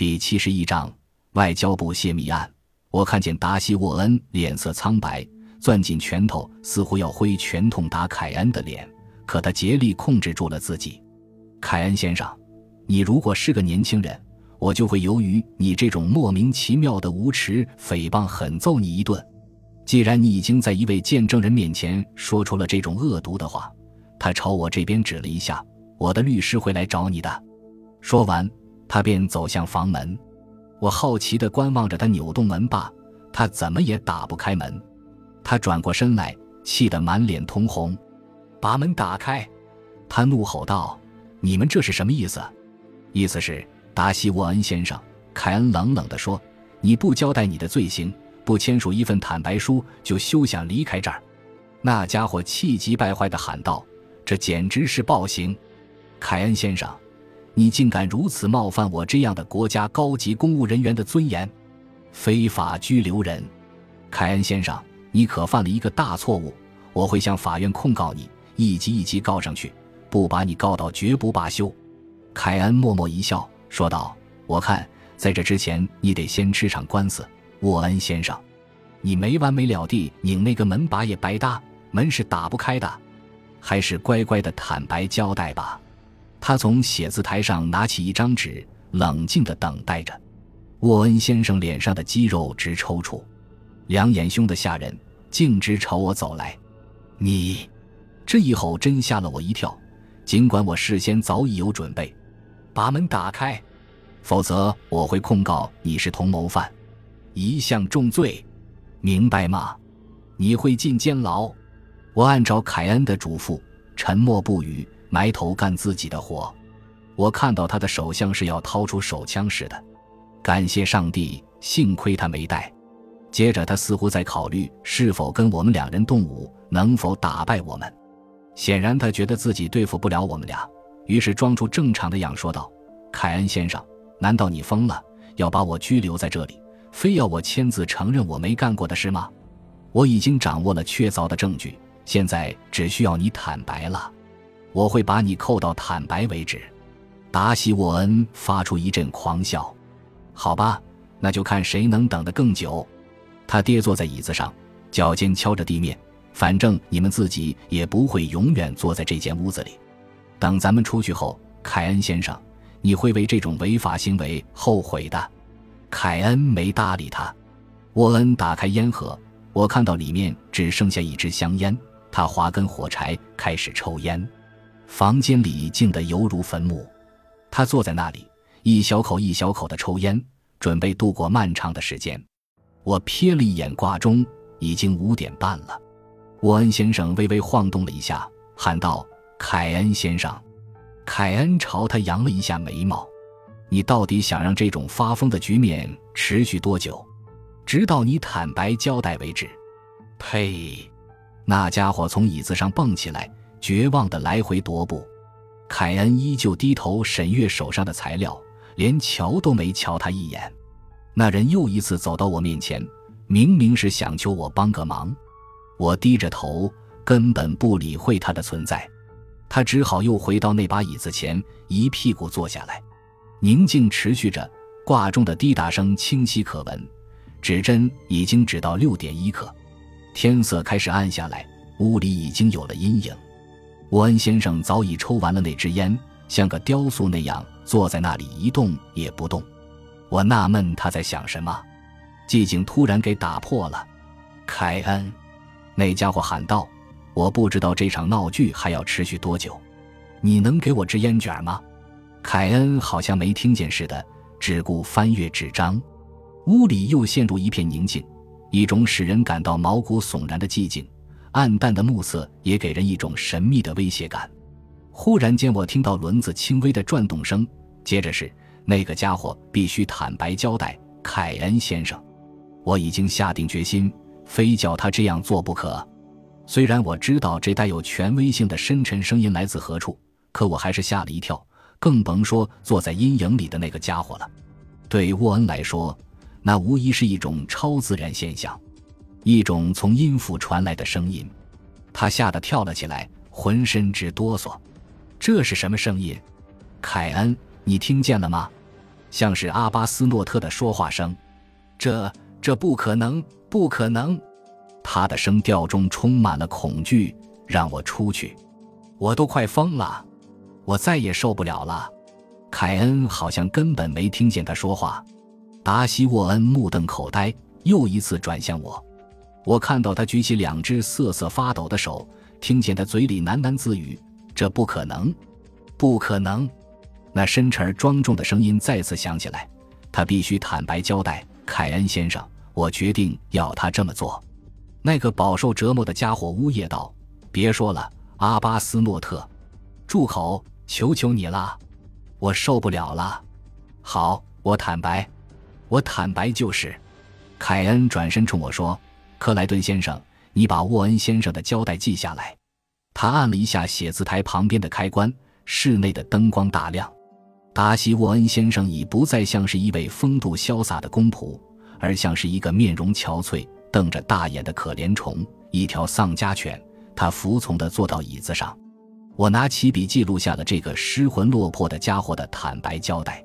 第七十一章外交部泄密案。我看见达西沃恩脸色苍白，攥紧拳头，似乎要挥拳痛打凯恩的脸。可他竭力控制住了自己。凯恩先生，你如果是个年轻人，我就会由于你这种莫名其妙的无耻诽谤，狠揍你一顿。既然你已经在一位见证人面前说出了这种恶毒的话，他朝我这边指了一下，我的律师会来找你的。说完。他便走向房门，我好奇地观望着他扭动门把，他怎么也打不开门。他转过身来，气得满脸通红，把门打开！他怒吼道：“你们这是什么意思？”意思是达西沃恩先生，凯恩冷冷地说：“你不交代你的罪行，不签署一份坦白书，就休想离开这儿。”那家伙气急败坏地喊道：“这简直是暴行！凯恩先生。”你竟敢如此冒犯我这样的国家高级公务人员的尊严，非法拘留人，凯恩先生，你可犯了一个大错误，我会向法院控告你，一级一级告上去，不把你告到绝不罢休。凯恩默默一笑，说道：“我看在这之前，你得先吃场官司，沃恩先生，你没完没了地拧那个门把也白搭，门是打不开的，还是乖乖的坦白交代吧。”他从写字台上拿起一张纸，冷静地等待着。沃恩先生脸上的肌肉直抽搐，两眼凶得吓人，径直朝我走来。你，这一吼真吓了我一跳。尽管我事先早已有准备，把门打开，否则我会控告你是同谋犯，一项重罪，明白吗？你会进监牢。我按照凯恩的嘱咐，沉默不语。埋头干自己的活，我看到他的手像是要掏出手枪似的。感谢上帝，幸亏他没带。接着，他似乎在考虑是否跟我们两人动武，能否打败我们。显然，他觉得自己对付不了我们俩，于是装出正常的样说道：“凯恩先生，难道你疯了，要把我拘留在这里，非要我签字承认我没干过的事吗？我已经掌握了确凿的证据，现在只需要你坦白了。”我会把你扣到坦白为止。达西沃恩发出一阵狂笑。好吧，那就看谁能等得更久。他跌坐在椅子上，脚尖敲着地面。反正你们自己也不会永远坐在这间屋子里。等咱们出去后，凯恩先生，你会为这种违法行为后悔的。凯恩没搭理他。沃恩打开烟盒，我看到里面只剩下一支香烟。他划根火柴，开始抽烟。房间里静得犹如坟墓，他坐在那里，一小口一小口的抽烟，准备度过漫长的时间。我瞥了一眼挂钟，已经五点半了。沃恩先生微微晃动了一下，喊道：“凯恩先生。”凯恩朝他扬了一下眉毛：“你到底想让这种发疯的局面持续多久？直到你坦白交代为止。”呸！那家伙从椅子上蹦起来。绝望的来回踱步，凯恩依旧低头审阅手上的材料，连瞧都没瞧他一眼。那人又一次走到我面前，明明是想求我帮个忙。我低着头，根本不理会他的存在。他只好又回到那把椅子前，一屁股坐下来。宁静持续着，挂钟的滴答声清晰可闻。指针已经指到六点一刻，天色开始暗下来，屋里已经有了阴影。沃恩先生早已抽完了那支烟，像个雕塑那样坐在那里一动也不动。我纳闷他在想什么，寂静突然给打破了。凯恩，那家伙喊道：“我不知道这场闹剧还要持续多久，你能给我支烟卷吗？”凯恩好像没听见似的，只顾翻阅纸张。屋里又陷入一片宁静，一种使人感到毛骨悚然的寂静。暗淡的暮色也给人一种神秘的威胁感。忽然间，我听到轮子轻微的转动声，接着是那个家伙必须坦白交代。凯恩先生，我已经下定决心，非叫他这样做不可。虽然我知道这带有权威性的深沉声音来自何处，可我还是吓了一跳。更甭说坐在阴影里的那个家伙了。对沃恩来说，那无疑是一种超自然现象。一种从阴府传来的声音，他吓得跳了起来，浑身直哆嗦。这是什么声音？凯恩，你听见了吗？像是阿巴斯诺特的说话声。这这不可能，不可能！他的声调中充满了恐惧。让我出去，我都快疯了，我再也受不了了。凯恩好像根本没听见他说话。达西沃恩目瞪口呆，又一次转向我。我看到他举起两只瑟瑟发抖的手，听见他嘴里喃喃自语：“这不可能，不可能。”那深沉而庄重的声音再次响起来。他必须坦白交代，凯恩先生，我决定要他这么做。那个饱受折磨的家伙呜咽道：“别说了，阿巴斯诺特，住口！求求你了，我受不了了。好，我坦白，我坦白就是。”凯恩转身冲我说：“克莱顿先生，你把沃恩先生的交代记下来。”他按了一下写字台旁边的开关，室内的灯光大亮。达西沃恩先生已不再像是一位风度潇洒的公仆，而像是一个面容憔悴、瞪着大眼的可怜虫，一条丧家犬。他服从地坐到椅子上。我拿起笔记录下了这个失魂落魄的家伙的坦白交代。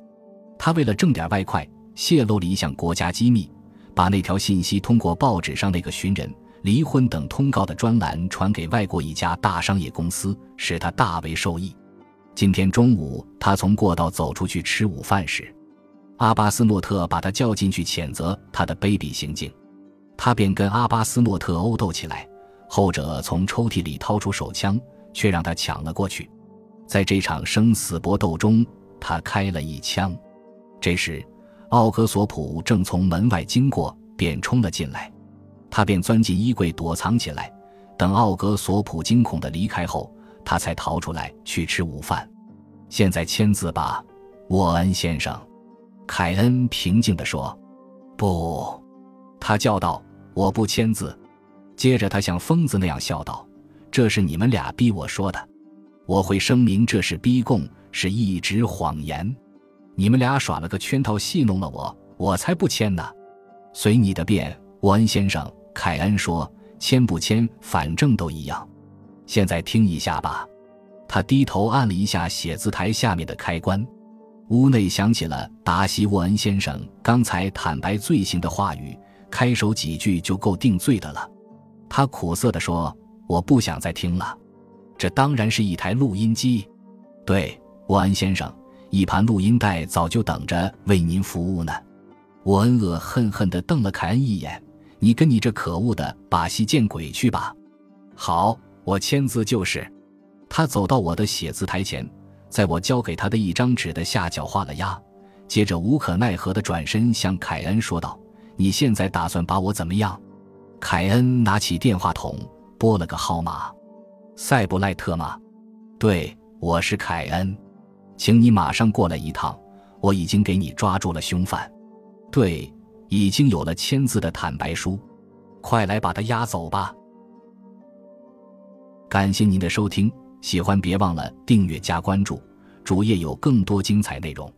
他为了挣点外快，泄露了一项国家机密，把那条信息通过报纸上那个寻人、离婚等通告的专栏传给外国一家大商业公司，使他大为受益。今天中午，他从过道走出去吃午饭时，阿巴斯诺特把他叫进去，谴责他的卑鄙行径。他便跟阿巴斯诺特殴斗起来，后者从抽屉里掏出手枪，却让他抢了过去。在这场生死搏斗中，他开了一枪。这时，奥格索普正从门外经过，便冲了进来。他便钻进衣柜躲藏起来，等奥格索普惊恐地离开后。他才逃出来去吃午饭。现在签字吧，沃恩先生。”凯恩平静地说。“不！”他叫道，“我不签字。”接着他像疯子那样笑道：“这是你们俩逼我说的。我会声明这是逼供，是一纸谎言。你们俩耍了个圈套，戏弄了我，我才不签呢。随你的便，沃恩先生。”凯恩说：“签不签，反正都一样。”现在听一下吧，他低头按了一下写字台下面的开关，屋内响起了达西沃恩先生刚才坦白罪行的话语，开首几句就够定罪的了。他苦涩地说：“我不想再听了。”这当然是一台录音机，对，沃恩先生，一盘录音带早就等着为您服务呢。沃恩恶恨恨地瞪了凯恩一眼：“你跟你这可恶的把戏见鬼去吧！”好。我签字就是，他走到我的写字台前，在我交给他的一张纸的下角画了押，接着无可奈何地转身向凯恩说道：“你现在打算把我怎么样？”凯恩拿起电话筒拨了个号码：“塞布赖特吗？对，我是凯恩，请你马上过来一趟，我已经给你抓住了凶犯，对，已经有了签字的坦白书，快来把他押走吧。”感谢您的收听，喜欢别忘了订阅加关注，主页有更多精彩内容。